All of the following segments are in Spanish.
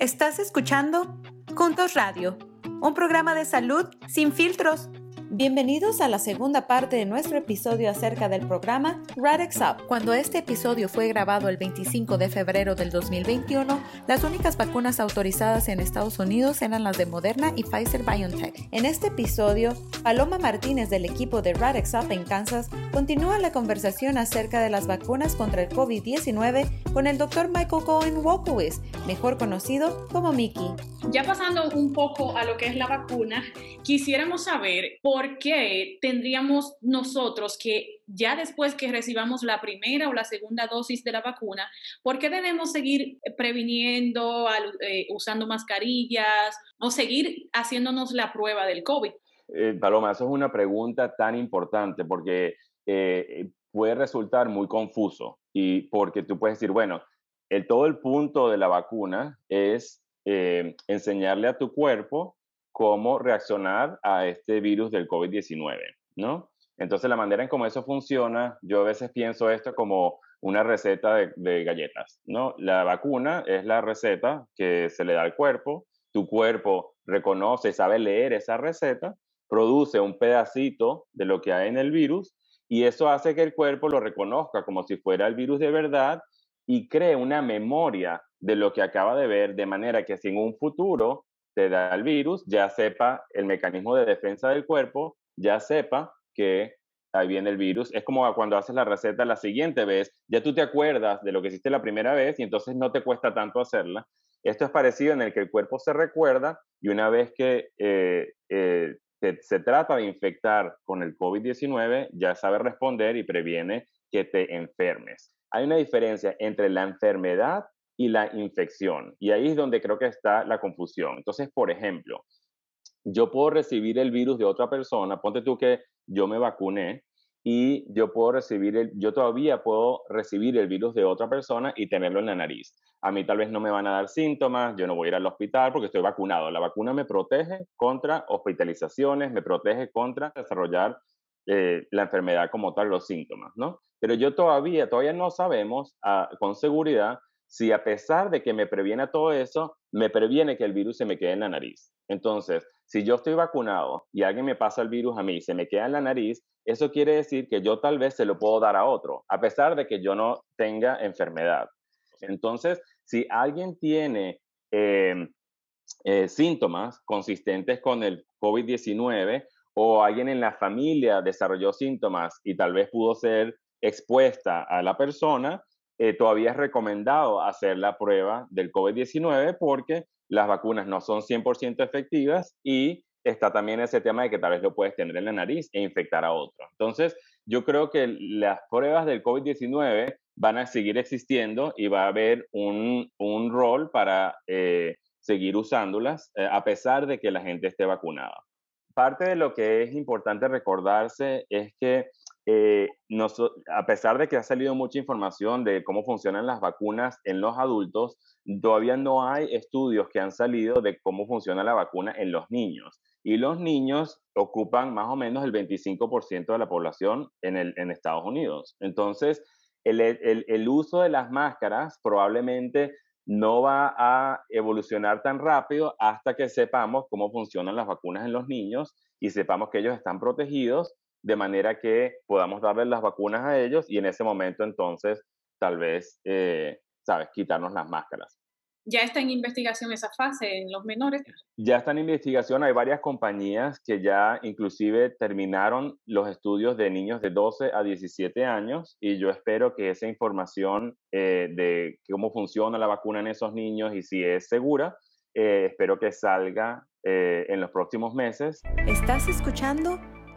Estás escuchando Juntos Radio, un programa de salud sin filtros. Bienvenidos a la segunda parte de nuestro episodio acerca del programa Radex Up. Cuando este episodio fue grabado el 25 de febrero del 2021, las únicas vacunas autorizadas en Estados Unidos eran las de Moderna y Pfizer BioNTech. En este episodio, Paloma Martínez del equipo de Radex Up en Kansas continúa la conversación acerca de las vacunas contra el COVID-19 con el Dr. Michael Cohen Wolkowitz, mejor conocido como Mickey. Ya pasando un poco a lo que es la vacuna, quisiéramos saber por qué tendríamos nosotros que ya después que recibamos la primera o la segunda dosis de la vacuna, ¿por qué debemos seguir previniendo, eh, usando mascarillas o seguir haciéndonos la prueba del COVID? Eh, Paloma, eso es una pregunta tan importante porque eh, puede resultar muy confuso y porque tú puedes decir, bueno, el, todo el punto de la vacuna es enseñarle a tu cuerpo cómo reaccionar a este virus del COVID-19, ¿no? Entonces, la manera en cómo eso funciona, yo a veces pienso esto como una receta de, galletas, ¿no? La vacuna es la receta que se le da al cuerpo, tu cuerpo reconoce sabe leer esa receta, produce un pedacito de lo que hay en el virus y eso hace que el cuerpo lo reconozca como si fuera el virus de verdad y cree una memoria de lo que acaba de ver, de manera que si en un futuro te da el virus, ya sepa el mecanismo de defensa del cuerpo, ya sepa que ahí viene el virus. Es como cuando haces la receta la siguiente vez, ya tú te acuerdas de lo que hiciste la primera vez y entonces no te cuesta tanto hacerla. Esto es parecido en el que el cuerpo se recuerda y una vez que eh, eh, se trata de infectar con el COVID-19, ya sabe responder y previene que te enfermes. Hay una diferencia entre la enfermedad y la infección. Y ahí es donde creo que está la confusión. Entonces, por ejemplo, yo puedo recibir el virus de otra persona, ponte tú que yo me vacuné y yo puedo recibir el, yo todavía puedo recibir el virus de otra persona y tenerlo en la nariz. A mí tal vez no me van a dar síntomas, yo no voy a ir al hospital porque estoy vacunado. La vacuna me protege contra hospitalizaciones, me protege contra desarrollar eh, la enfermedad como tal, los síntomas, ¿no? Pero yo todavía, todavía no sabemos ah, con seguridad si a pesar de que me previene todo eso, me previene que el virus se me quede en la nariz. Entonces, si yo estoy vacunado y alguien me pasa el virus a mí y se me queda en la nariz, eso quiere decir que yo tal vez se lo puedo dar a otro, a pesar de que yo no tenga enfermedad. Entonces, si alguien tiene em, eh, síntomas consistentes con el COVID-19 o alguien en la familia desarrolló síntomas y tal vez pudo ser expuesta a la persona, eh, todavía es recomendado hacer la prueba del COVID-19 porque las vacunas no son 100% efectivas y está también ese tema de que tal vez lo puedes tener en la nariz e infectar a otro. Entonces, yo creo que las pruebas del COVID-19 van a seguir existiendo y va a haber un, un rol para eh, seguir usándolas eh, a pesar de que la gente esté vacunada. Parte de lo que es importante recordarse es que eh, a pesar de que ha salido mucha información de cómo funcionan las vacunas en los adultos, todavía no hay estudios que han salido de cómo funciona la vacuna en los niños. Y los niños ocupan más o menos el 25% de la población en, Estados Unidos. Entonces, el uso de las máscaras probablemente no va a evolucionar tan rápido hasta que sepamos cómo funcionan las vacunas en los niños y sepamos que ellos están protegidos de manera que podamos darles las vacunas a ellos y en ese momento entonces tal vez, eh, sabes, quitarnos las máscaras. ¿Ya está en investigación esa fase en los menores? Ya está en investigación. Hay varias compañías que ya inclusive terminaron los estudios de niños de 12 a 17 años y yo espero que esa información eh, de cómo funciona la vacuna en esos niños y si es segura, eh, espero que salga en los próximos meses. ¿Estás escuchando?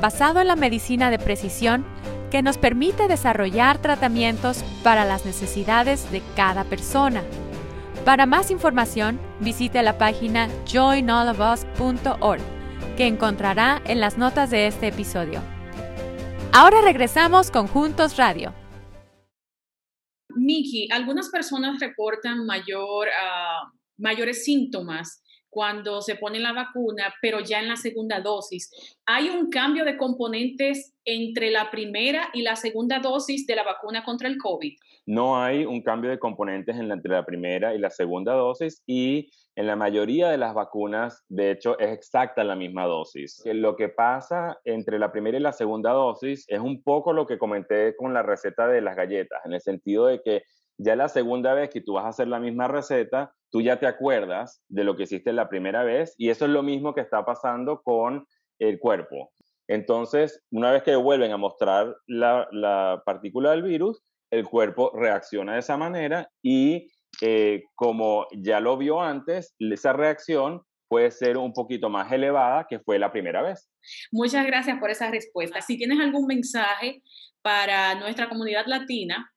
basado en la medicina de precisión que nos permite desarrollar tratamientos para las necesidades de cada persona. Para más información, visite la página joinallofus.org, que encontrará en las notas de este episodio. Ahora regresamos con Juntos Radio. Miki, algunas personas reportan mayor, ah, mayores síntomas cuando se pone la vacuna, pero ya en la segunda dosis. ¿Hay un cambio de componentes entre la primera y la segunda dosis de la vacuna contra el COVID? No hay un cambio de componentes entre la primera y la segunda dosis y en la mayoría de las vacunas, de hecho, es exacta la misma dosis. Lo que pasa entre la primera y la segunda dosis es un poco lo que comenté con la receta de las galletas, en el sentido de que ya la segunda vez que tú vas a hacer la misma receta, tú ya te acuerdas de lo que hiciste la primera vez y eso es lo mismo que está pasando con el cuerpo. Entonces, una vez que vuelven a mostrar la, partícula del virus, el cuerpo reacciona de esa manera y eh, como ya lo vio antes, esa reacción puede ser un poquito más elevada que fue la primera vez. Muchas gracias por esa respuesta. Si tienes algún mensaje para nuestra comunidad latina,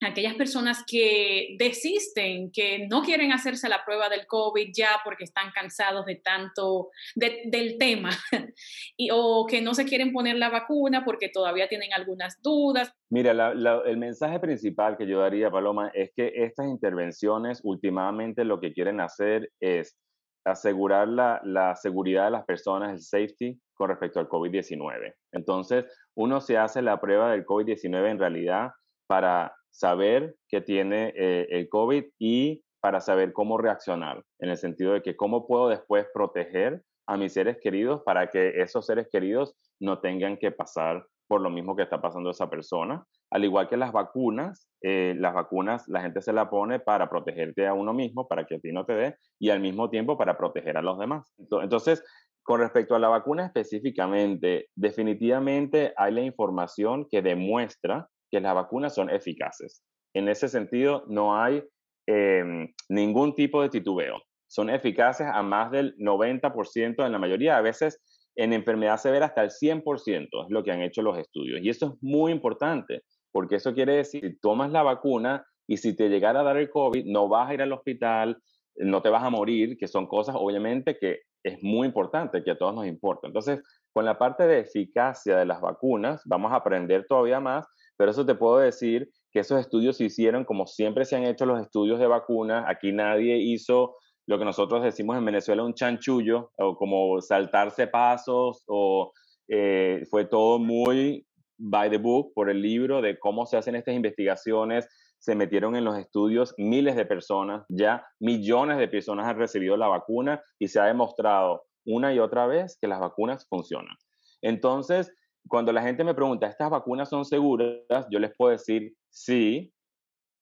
aquellas personas que desisten, que no quieren hacerse la prueba del COVID ya porque están cansados de tanto del tema y, o que no se quieren poner la vacuna porque todavía tienen algunas dudas. Mira, el mensaje principal que yo daría, Paloma, es que estas intervenciones últimamente lo que quieren hacer es asegurar la, la seguridad de las personas, el safety con respecto al COVID-19. Entonces, uno se hace la prueba del COVID-19 en realidad para saber que tiene eh, el COVID y para saber cómo reaccionar, en el sentido de que cómo puedo después proteger a mis seres queridos para que esos seres queridos no tengan que pasar por lo mismo que está pasando esa persona. Al igual que las vacunas, eh, las vacunas la gente se la pone para protegerte a uno mismo, para que a ti no te dé, y al mismo tiempo para proteger a los demás. Entonces, con respecto a la vacuna específicamente, definitivamente hay la información que demuestra que las vacunas son eficaces. En ese sentido, no hay em, ningún tipo de titubeo. Son eficaces a más del 90% en la mayoría, a veces en enfermedad severa hasta el 100% es lo que han hecho los estudios. Y eso es muy importante, porque eso quiere decir, si tomas la vacuna y si te llegara a dar el COVID, no vas a ir al hospital, no te vas a morir, que son cosas obviamente que es muy importante, que a todos nos importa. Entonces, con la parte de eficacia de las vacunas, vamos a aprender todavía más pero eso te puedo decir que esos estudios se hicieron como siempre se han hecho los estudios de vacunas. Aquí nadie hizo lo que nosotros decimos en Venezuela un chanchullo, o como saltarse pasos, o eh, fue todo muy by the book, por el libro de cómo se hacen estas investigaciones. Se metieron en los estudios miles de personas, ya millones de personas han recibido la vacuna y se ha demostrado una y otra vez que las vacunas funcionan. Entonces, cuando la gente me pregunta, ¿estas vacunas son seguras? Yo les puedo decir, sí,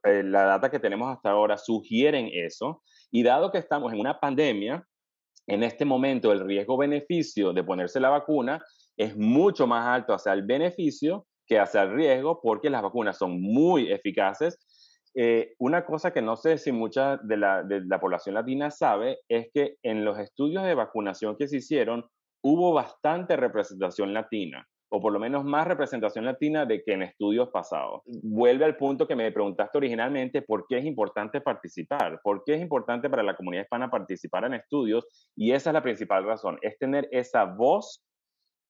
eh, la data que tenemos hasta ahora sugieren eso. Y dado que estamos en una pandemia, en este momento el riesgo-beneficio de ponerse la vacuna es mucho más alto hacia el beneficio que hacia el riesgo porque las vacunas son muy eficaces. Eh, una cosa que no sé si mucha de la, de la población latina sabe es que en los estudios de vacunación que se hicieron hubo bastante representación latina o por lo menos más representación latina de que en estudios pasados. Vuelve al punto que me preguntaste originalmente, ¿por qué es importante participar? ¿Por qué es importante para la comunidad hispana participar en estudios? Y esa es la principal razón, es tener esa voz,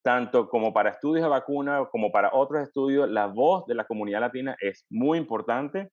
tanto como para estudios de vacuna como para otros estudios, la voz de la comunidad latina es muy importante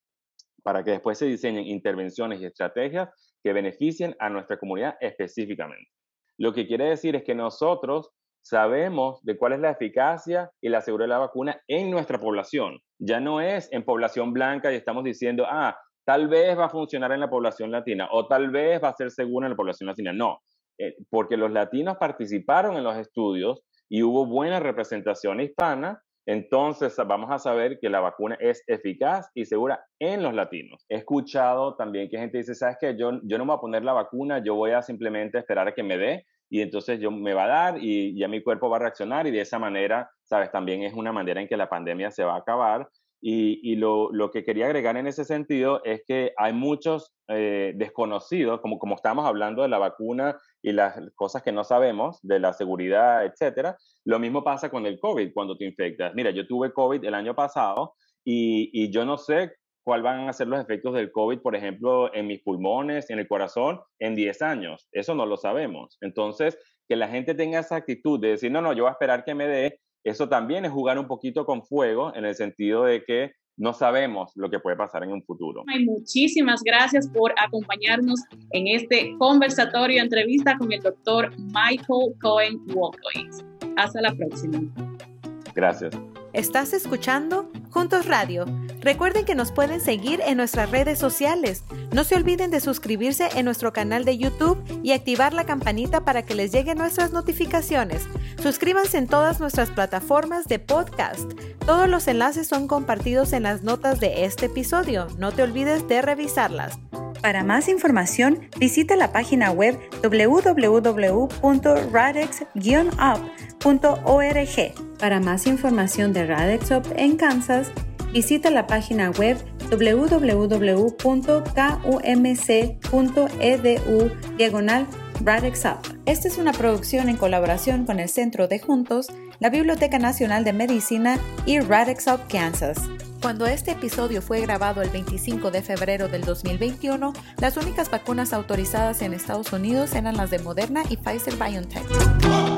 para que después se diseñen intervenciones y estrategias que beneficien a nuestra comunidad específicamente. Lo que quiere decir es que nosotros sabemos de cuál es la eficacia y la seguridad de la vacuna en nuestra población. Ya no es en población blanca y estamos diciendo, ah, tal vez va a funcionar en la población latina o tal vez va a ser segura en la población latina. No, eh, porque los latinos participaron en los estudios y hubo buena representación hispana, entonces vamos a saber que la vacuna es eficaz y segura en los latinos. He escuchado también que gente dice, sabes que yo, yo no me voy a poner la vacuna, yo voy a simplemente esperar a que me dé y entonces yo me va a dar y ya mi cuerpo va a reaccionar y de esa manera, sabes, también es una manera en que la pandemia se va a acabar. Y, lo, que quería agregar en ese sentido es que hay muchos eh, desconocidos, como, como estamos hablando de la vacuna y las cosas que no sabemos, de la seguridad, etcétera. Lo mismo pasa con el COVID cuando te infectas. Mira, yo tuve COVID el año pasado y, y yo no sé cuál van a ser los efectos del COVID, por ejemplo, en mis pulmones, en el corazón, en 10 años. Eso no lo sabemos. Entonces, que la gente tenga esa actitud de decir, no, no, yo voy a esperar que me dé, eso también es jugar un poquito con fuego en el sentido de que no sabemos lo que puede pasar en un futuro. muchísimas gracias por acompañarnos en este conversatorio, entrevista con el doctor Michael Cohen Walkois. Hasta la próxima. Gracias. Estás escuchando Juntos Radio. Recuerden que nos pueden seguir en nuestras redes sociales. No se olviden de suscribirse en nuestro canal de YouTube y activar la campanita para que les lleguen nuestras notificaciones. Suscríbanse en todas nuestras plataformas de podcast. Todos los enlaces son compartidos en las notas de este episodio. No te olvides de revisarlas. Para más información, visita la página web www.radex-up.org. Para más información de Radex Up en Kansas, visita la página web www.kumc.edu diagonal Esta es una producción en colaboración con el Centro de Juntos, la Biblioteca Nacional de Medicina y Radex Up Kansas. Cuando este episodio fue grabado el 25 de febrero del 2021, las únicas vacunas autorizadas en Estados Unidos eran las de Moderna y Pfizer BioNTech.